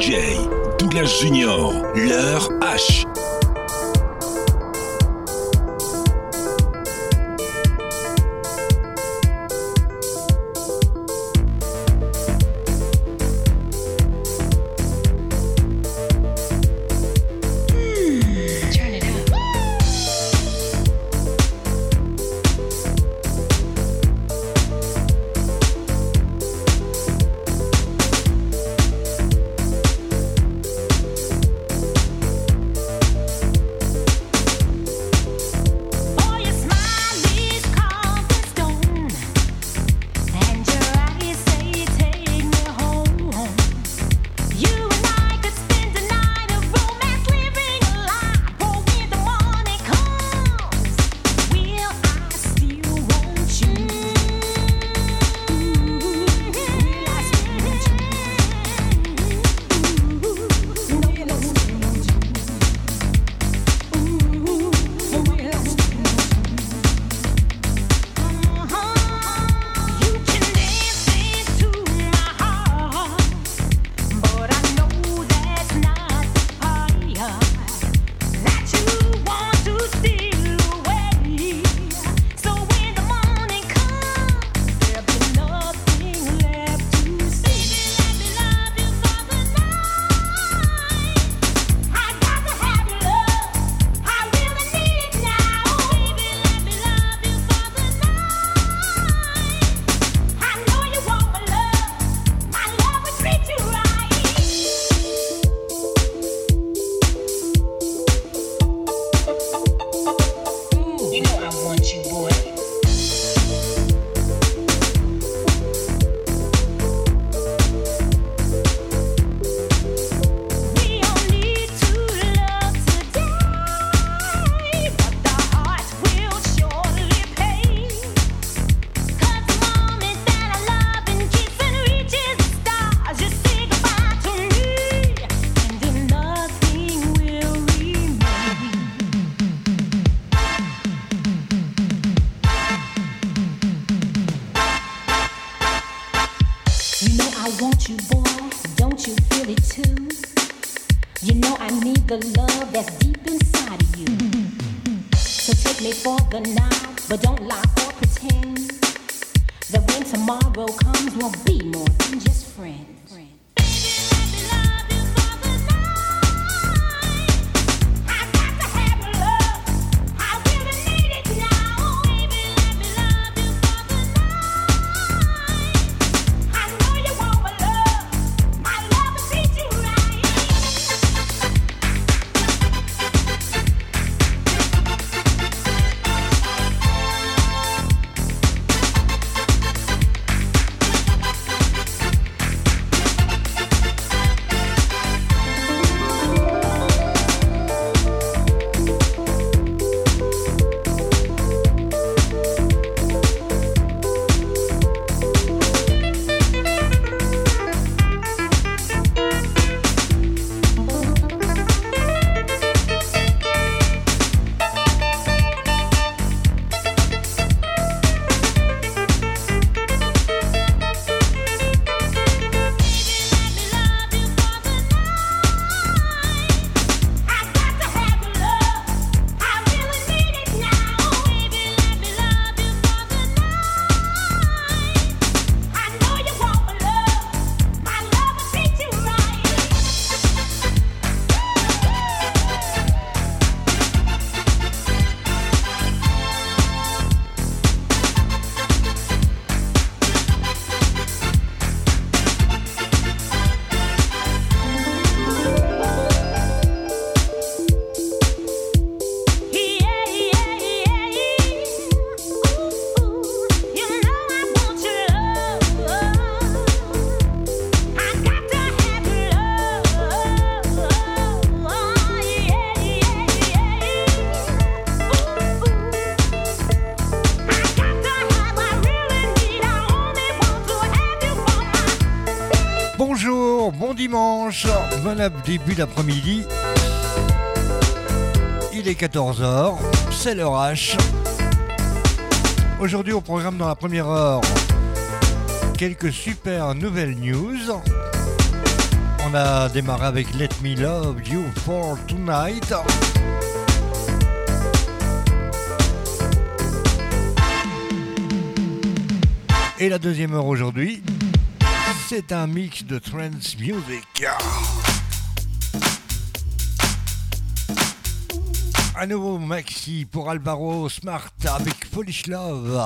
DJ Douglas Junior, leur H. début d'après-midi. Il est 14h, c'est l'heure H. Aujourd'hui au programme dans la première heure, quelques super nouvelles news. on a démarré avec Let Me Love You for Tonight. Et la deuxième heure aujourd'hui, c'est un mix de trance music. Un nouveau maxi pour Alvaro Smart avec Polish Love.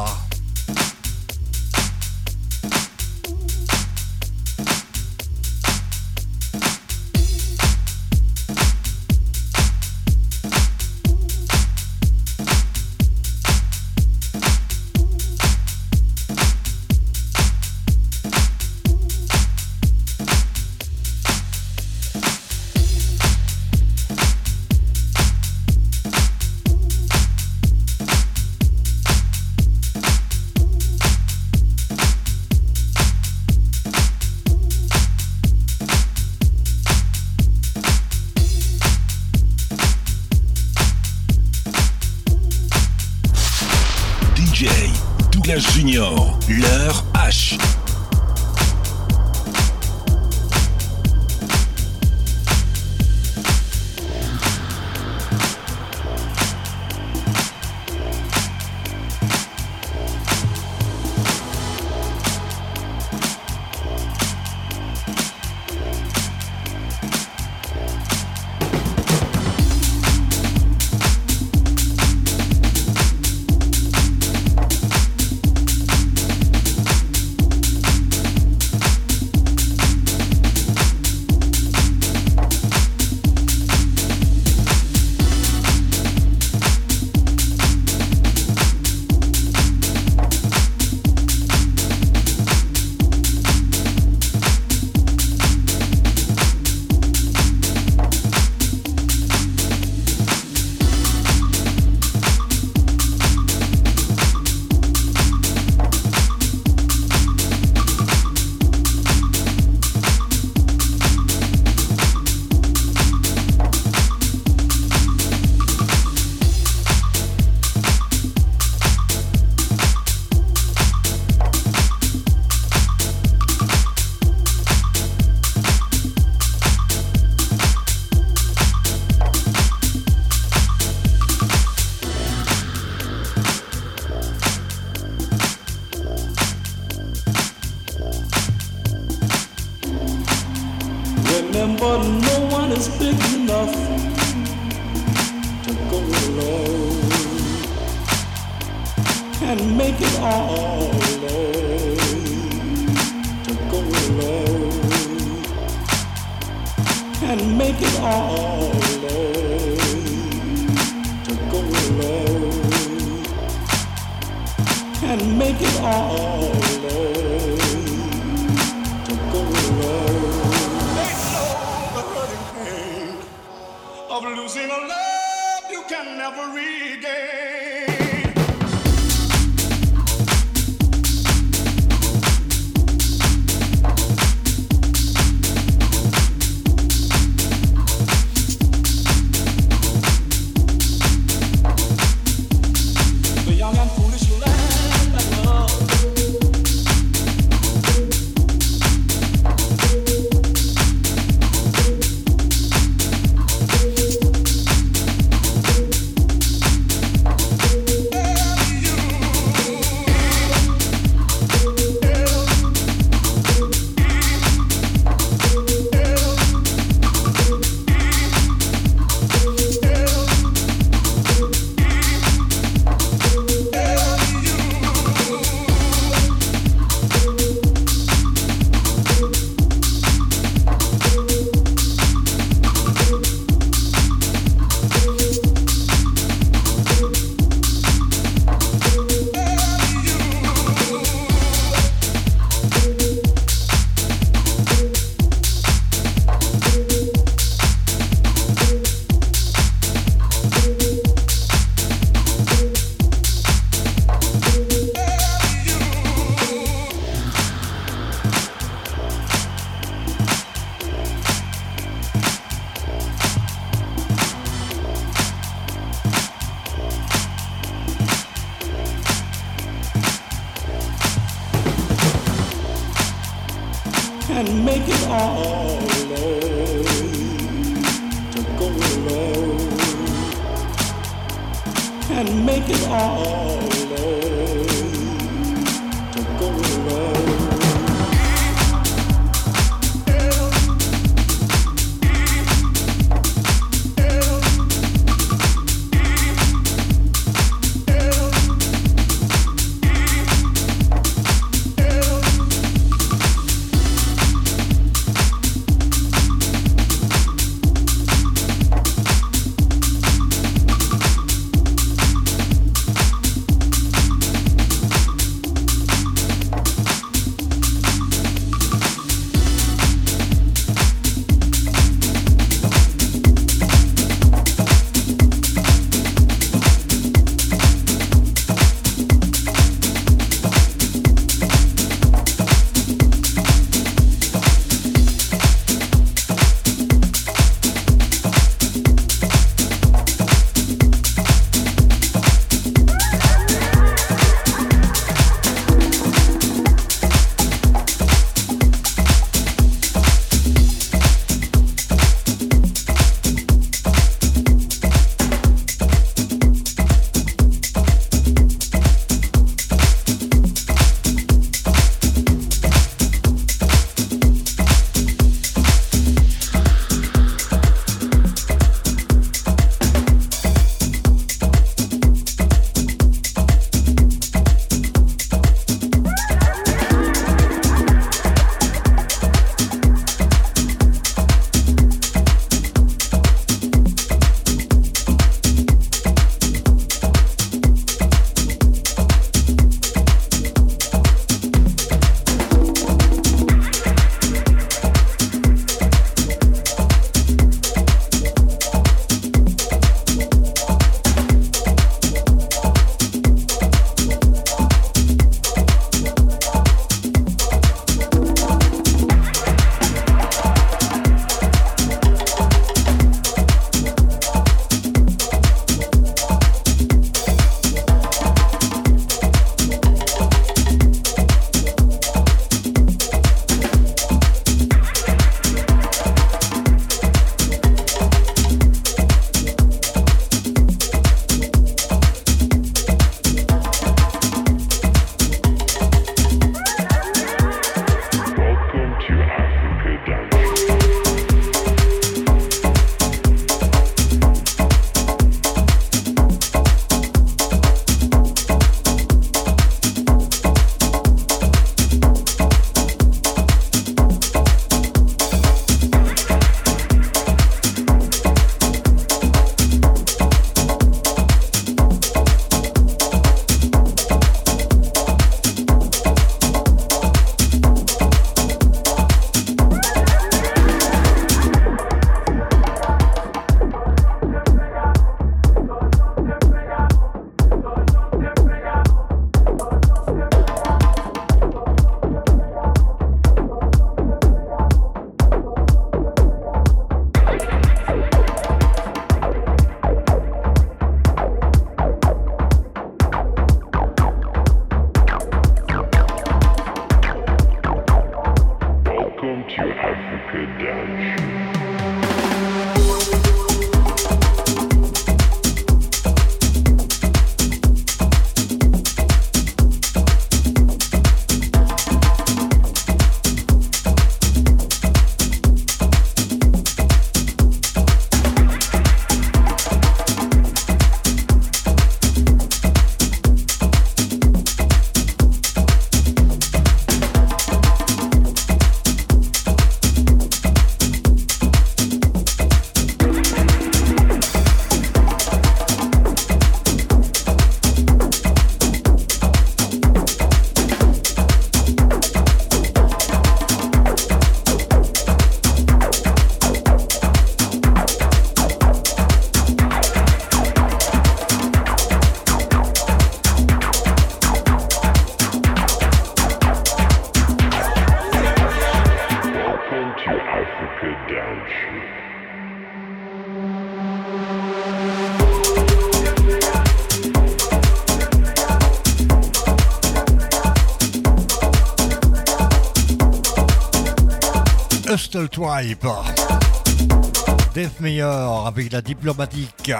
Death Meyer avec la diplomatique.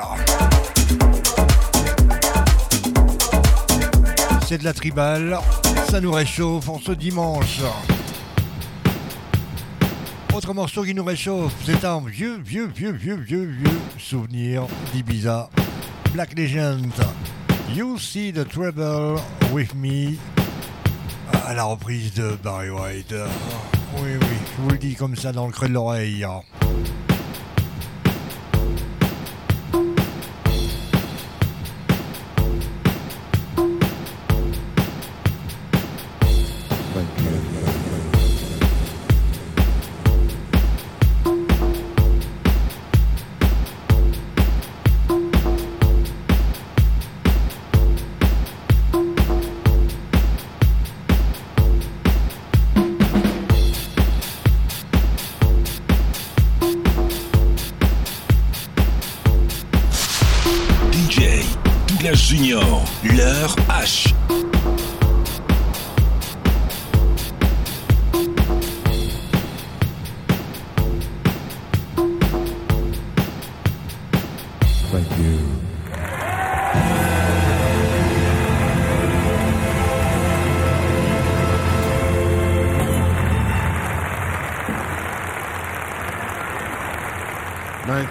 C'est de la tribale, ça nous réchauffe en ce dimanche. Autre morceau qui nous réchauffe, c'est un vieux, vieux, vieux, vieux, vieux, vieux souvenir d'Ibiza. Black Legend. You see the trouble with me. À la reprise de Barry White. Oui, oui, je vous le dis comme ça dans le creux de l'oreille.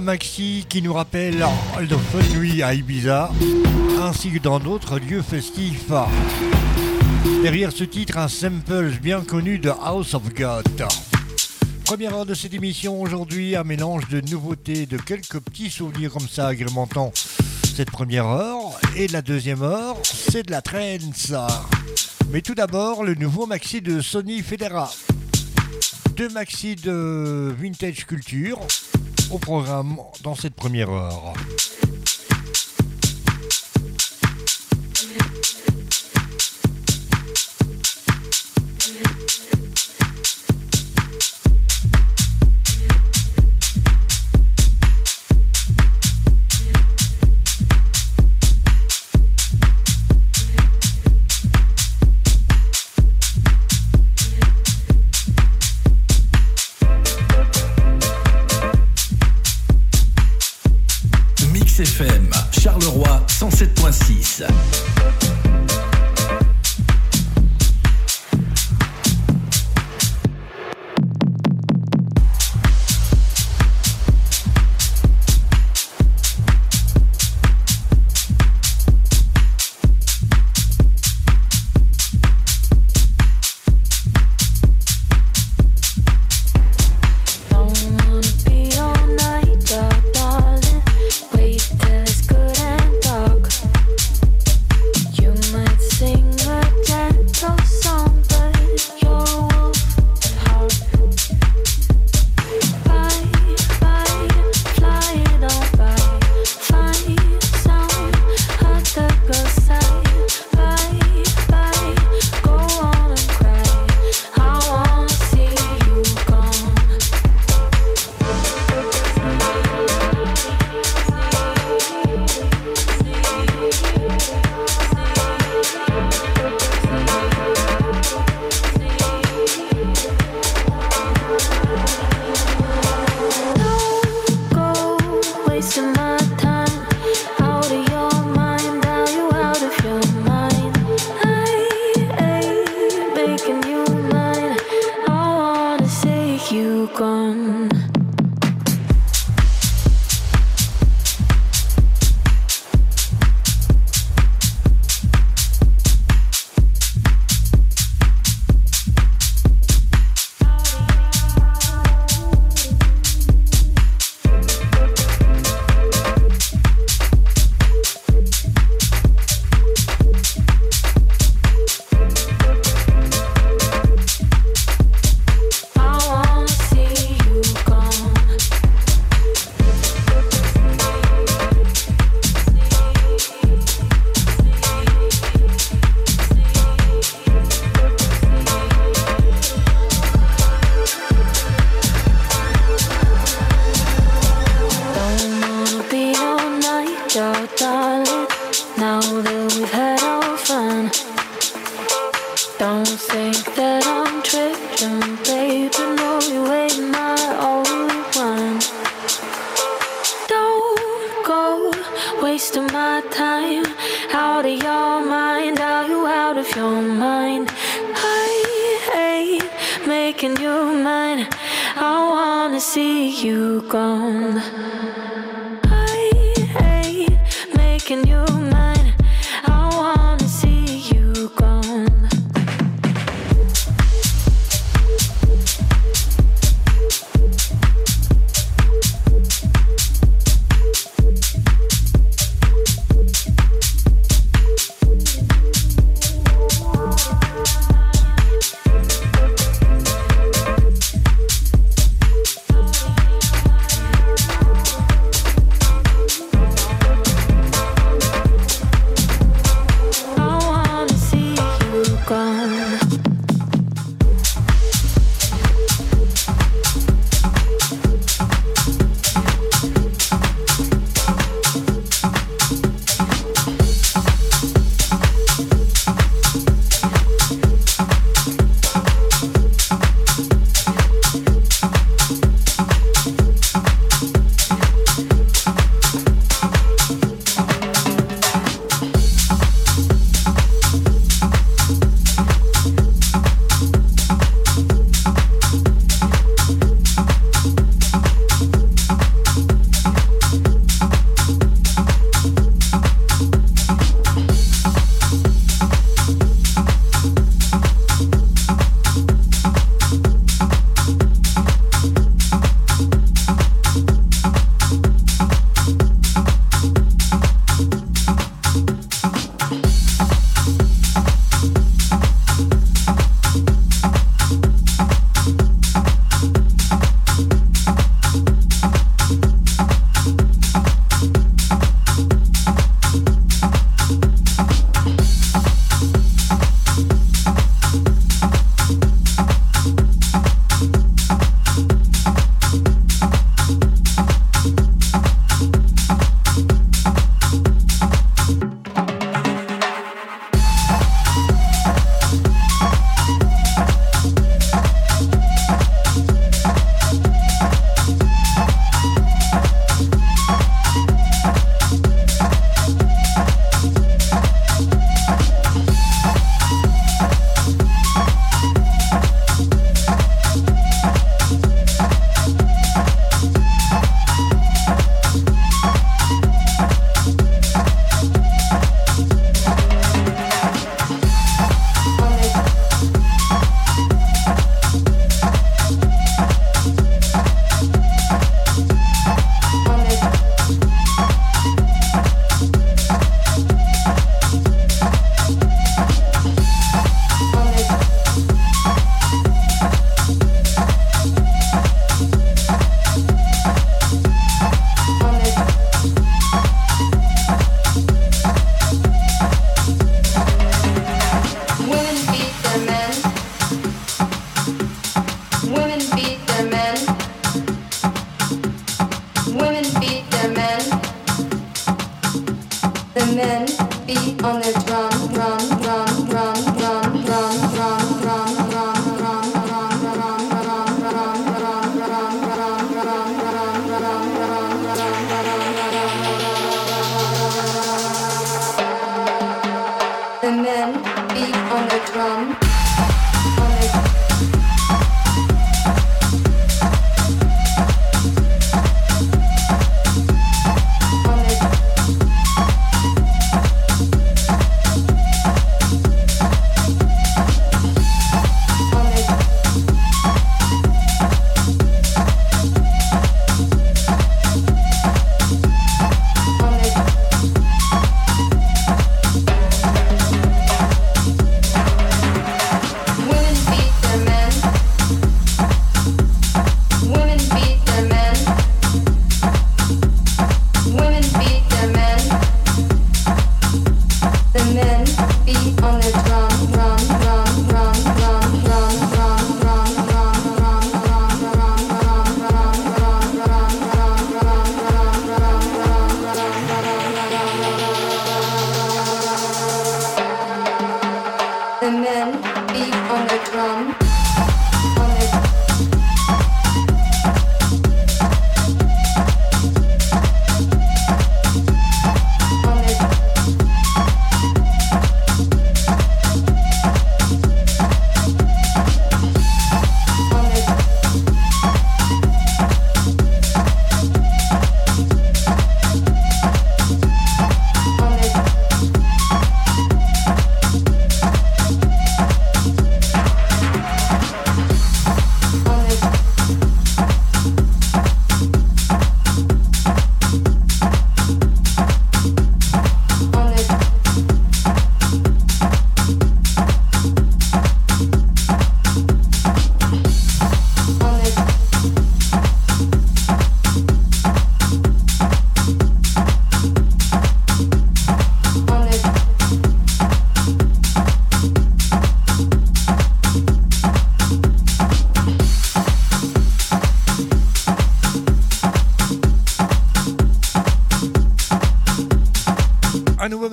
Maxi qui nous rappelle de Fun Nuit à Ibiza, ainsi que dans d'autres lieux festifs. Derrière ce titre, un sample bien connu de House of God. Première heure de cette émission aujourd'hui, un mélange de nouveautés, de quelques petits souvenirs comme ça agrémentant cette première heure. Et la deuxième heure, c'est de la trance. Mais tout d'abord, le nouveau maxi de Sony Federa. Deux maxi de vintage culture au programme dans cette première heure.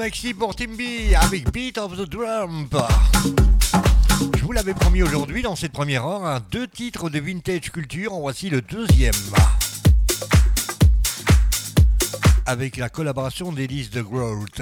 Maxi pour Timby avec Beat of the Drum. Je vous l'avais promis aujourd'hui dans cette première heure, deux titres de vintage culture. En voici le deuxième. Avec la collaboration d'Elise de Groot.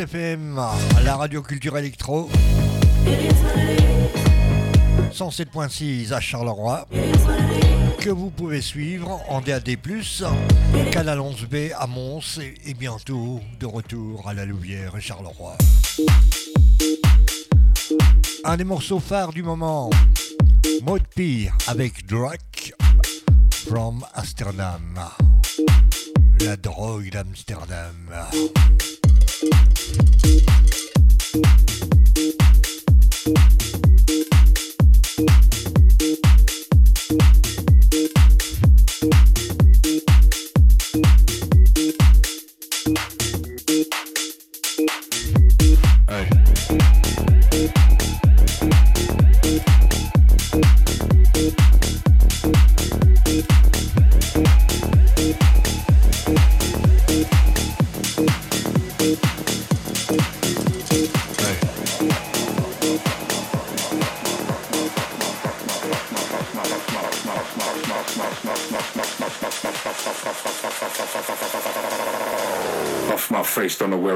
Êtes sur Mix FM, la radio culture électro. 107.6 à Charleroi. Que vous pouvez suivre en DAD, Canal 11B à Mons et, bientôt de retour à la Louvière et Charleroi. Un des morceaux phares du moment, Maud Pire avec Drake from Amsterdam. La drogue d'Amsterdam. thank you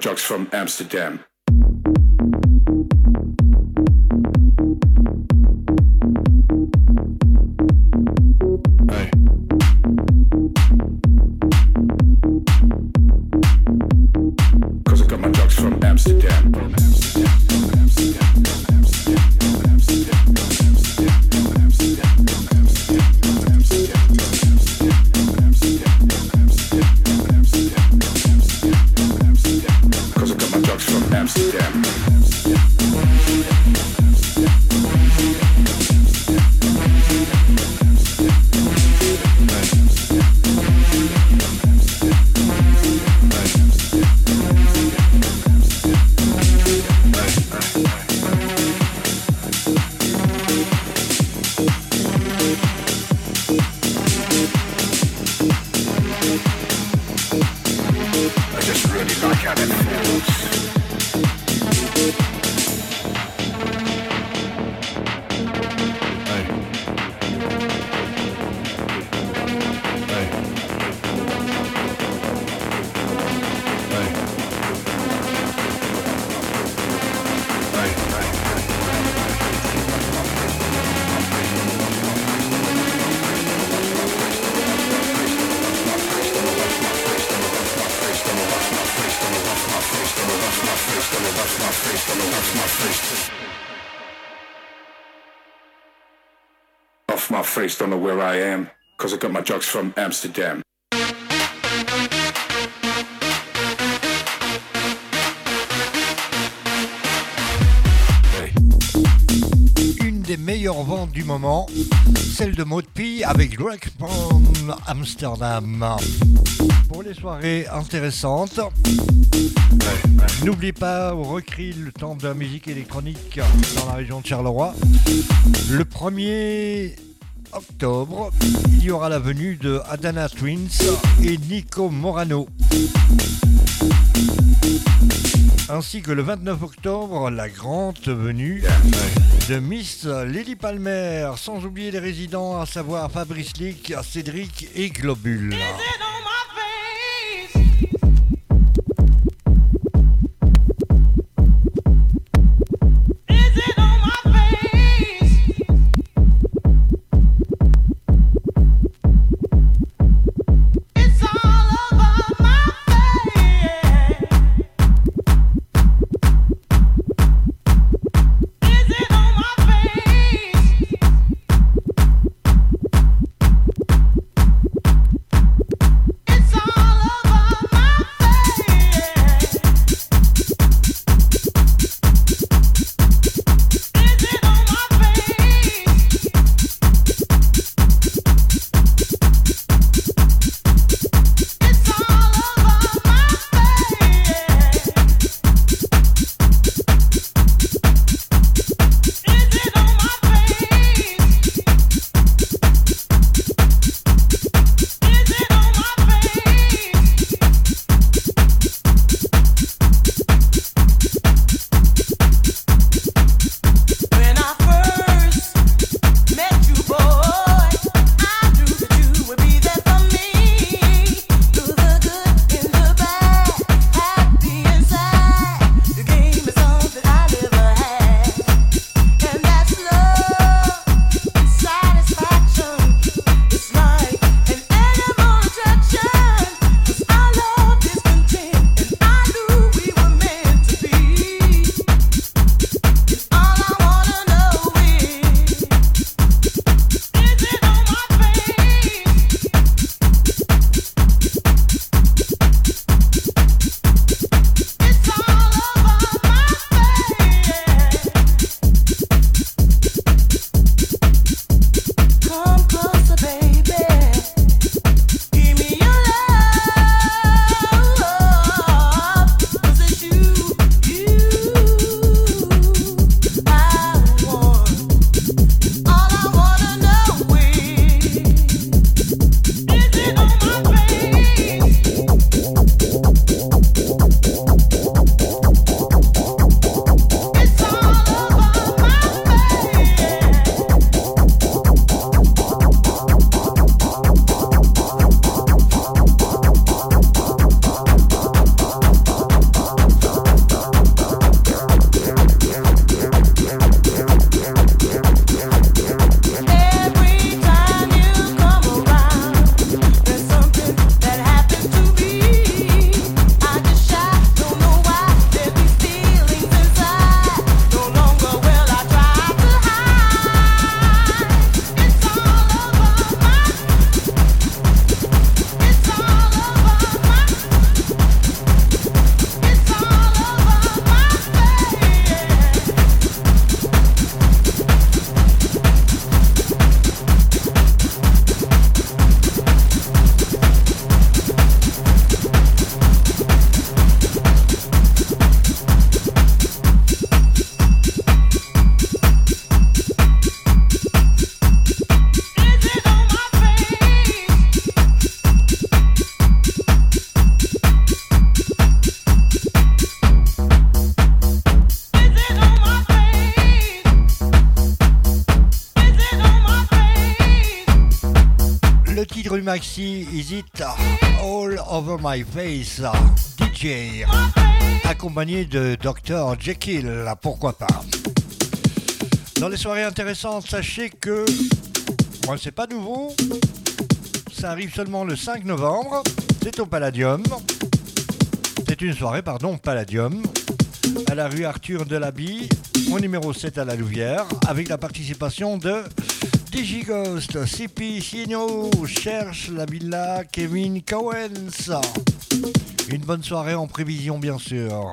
Cause I got my drugs from Amsterdam. Drugs from Amsterdam. Une des meilleures ventes du moment, celle de Maud P avec Greg Pond Amsterdam. Pour les soirées intéressantes, n'oublie pas au recris le temple de la musique électronique dans la région de Charleroi. Le 1er il y aura la venue de Adana Twins et Nico Morano. Ainsi que le 29 octobre, la grande venue de Miss Lily Palmer, sans oublier les résidents, à savoir Fabrice Lick, Cédric et Globule. Maxi Is It All Over My Face? DJ accompagné de Dr Jekyll, pourquoi pas. Dans les soirées intéressantes, sachez que moi c'est pas nouveau, ça arrive seulement le 5 novembre, c'est au Palladium. C'est une soirée, pardon, Palladium. à la rue Arthur de Labie, au numéro 7 à la Louvière, avec la participation de Digighost, CP Sino, cherche la villa Kevin Cowens. Une bonne soirée en prévision bien sûr.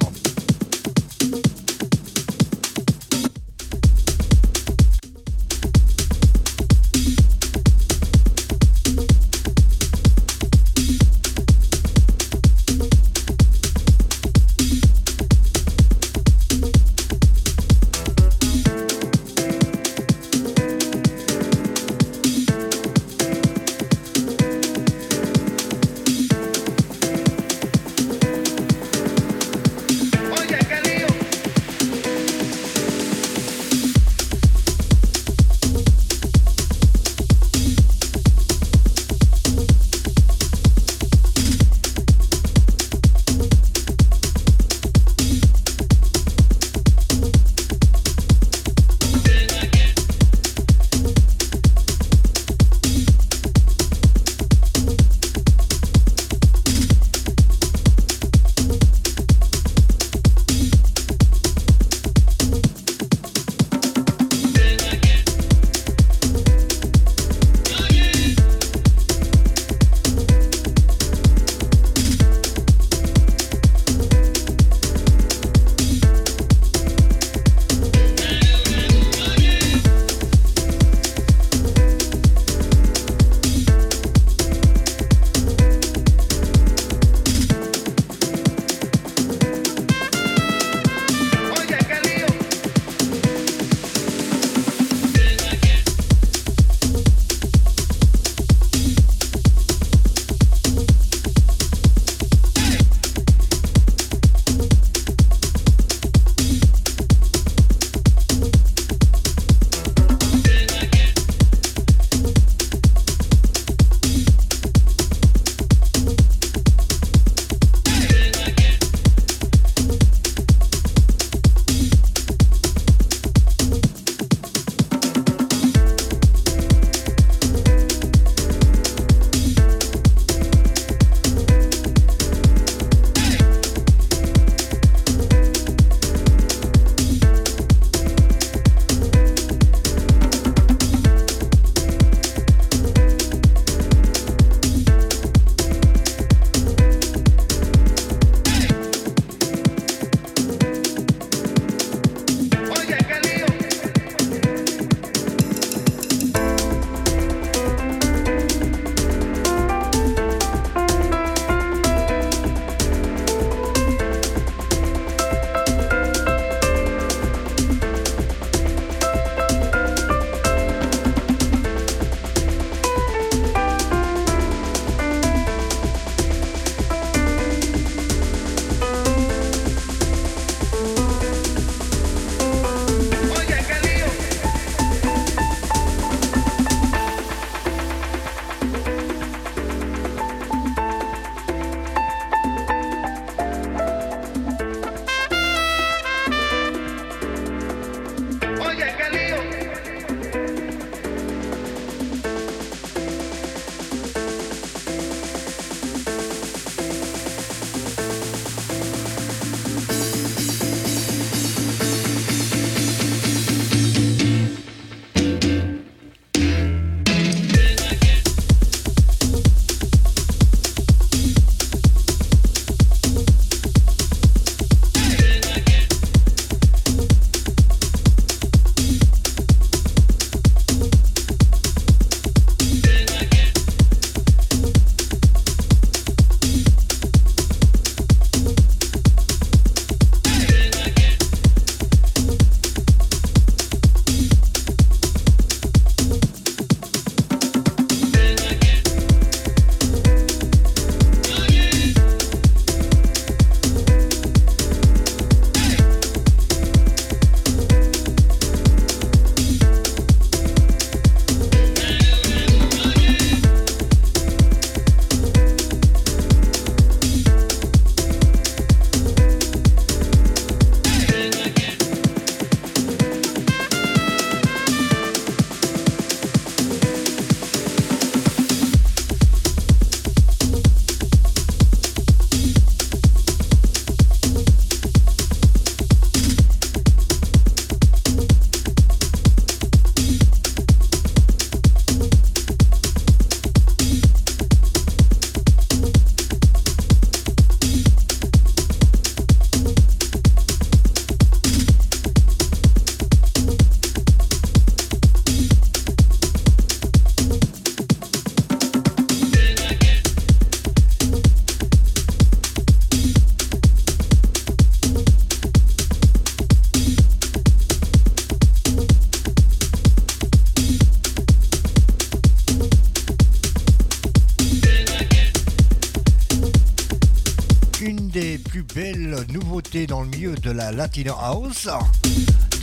La Latino House.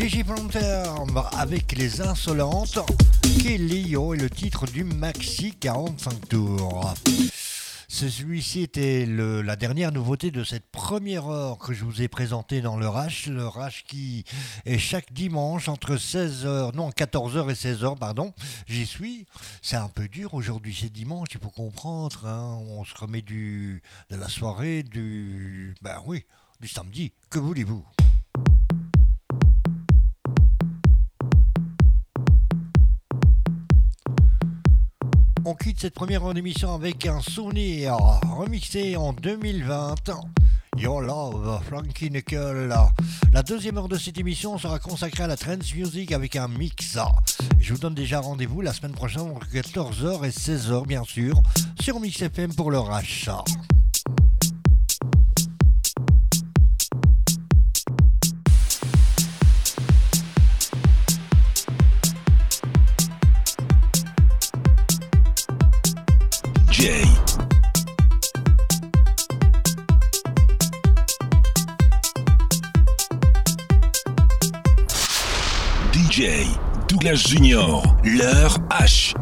DJ avec les insolentes. Kelly est le titre du Maxi 45 tours. Celui-ci était la dernière nouveauté de cette première heure que je vous ai présentée dans le Rash. Le Rash qui est chaque dimanche entre 16h, non 14h et 16h, pardon. J'y suis. C'est un peu dur aujourd'hui, c'est dimanche, il faut comprendre. Hein. On se remet du, de la soirée, du. Ben oui, samedi. Que voulez-vous? On quitte cette première émission avec un souvenir remixé en 2020. Your Love, Frankie Nickel. La deuxième heure de cette émission sera consacrée à la trance music avec un mix. Je vous donne déjà rendez-vous la semaine prochaine entre 14h et 16h bien sûr sur Mix FM pour le rachat. DJ Douglas Junior, leur H.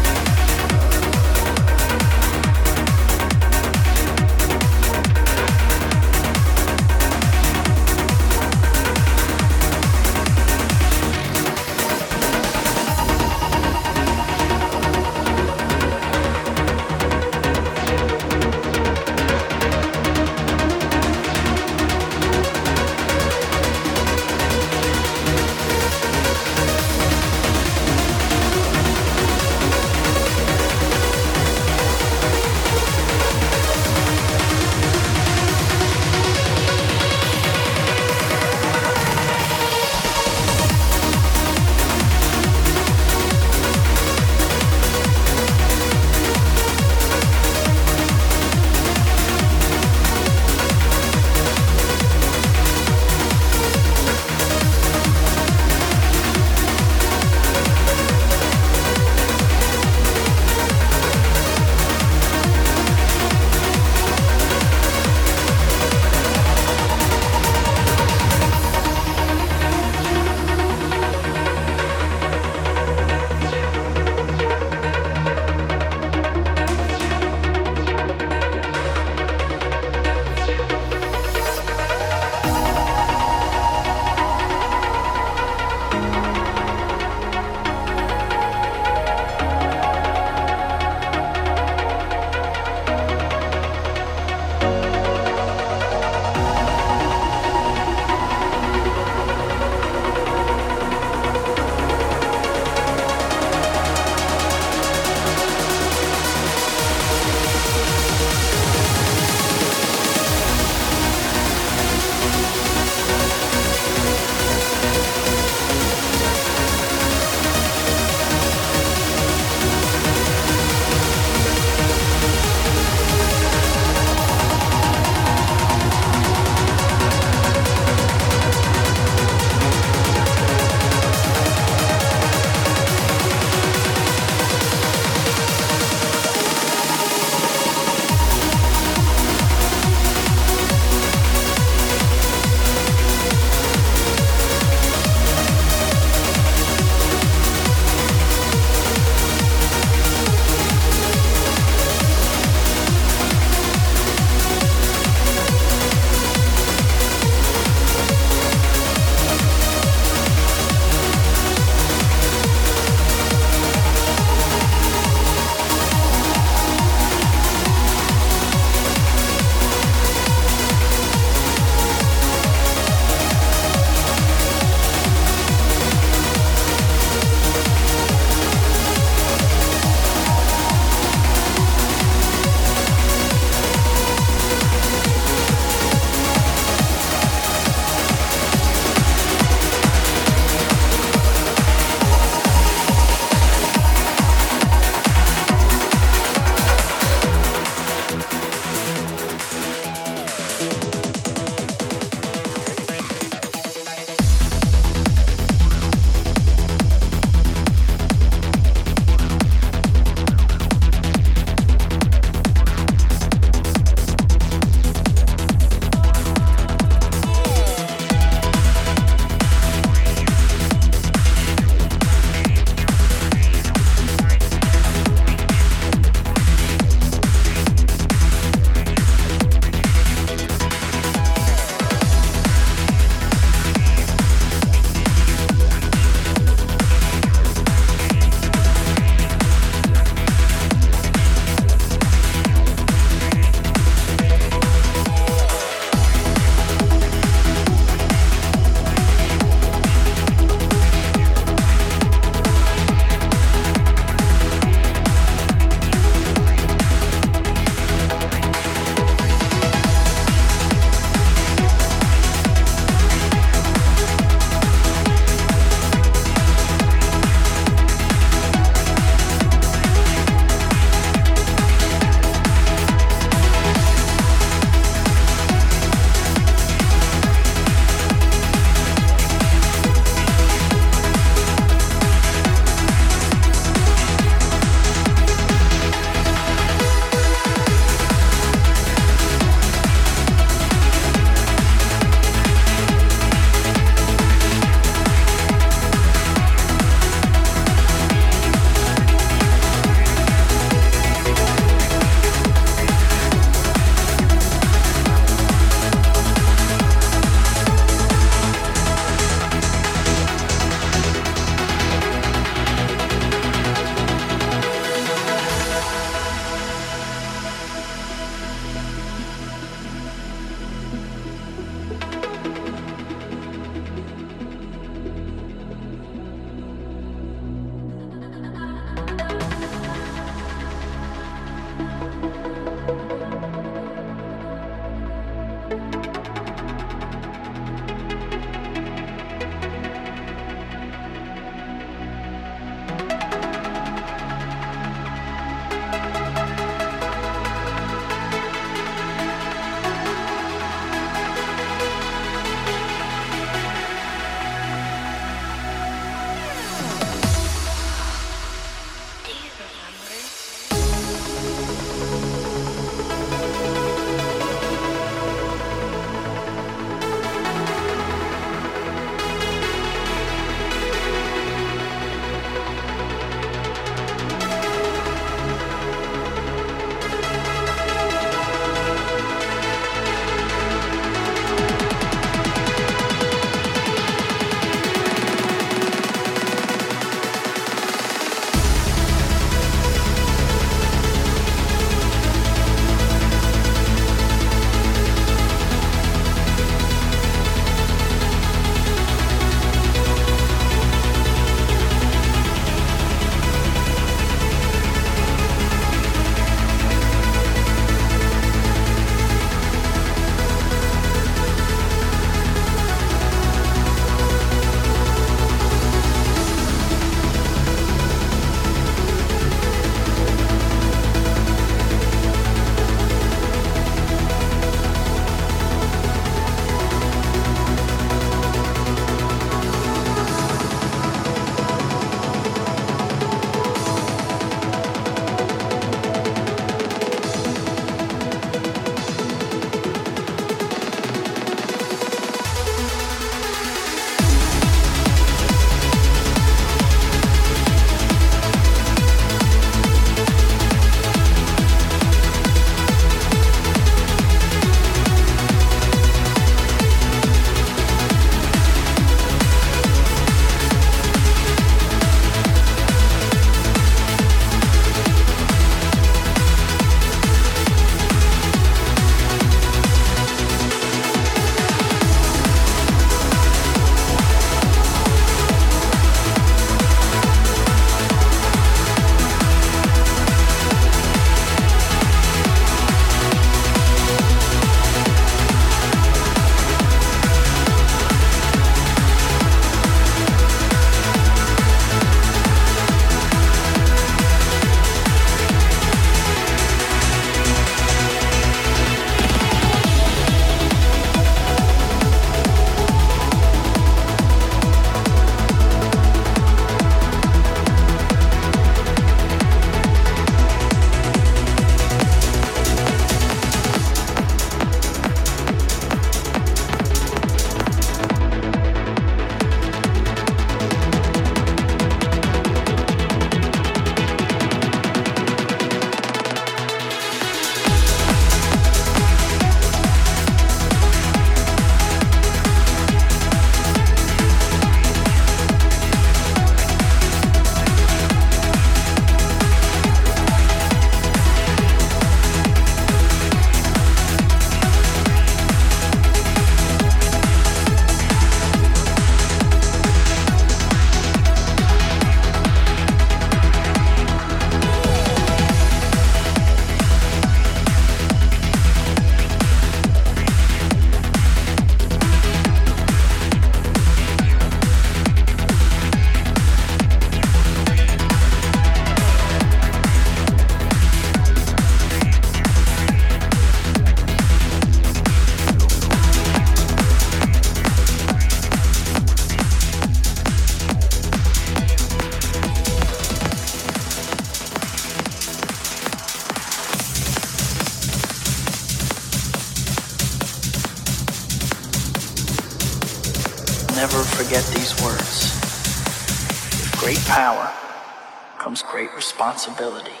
responsibility.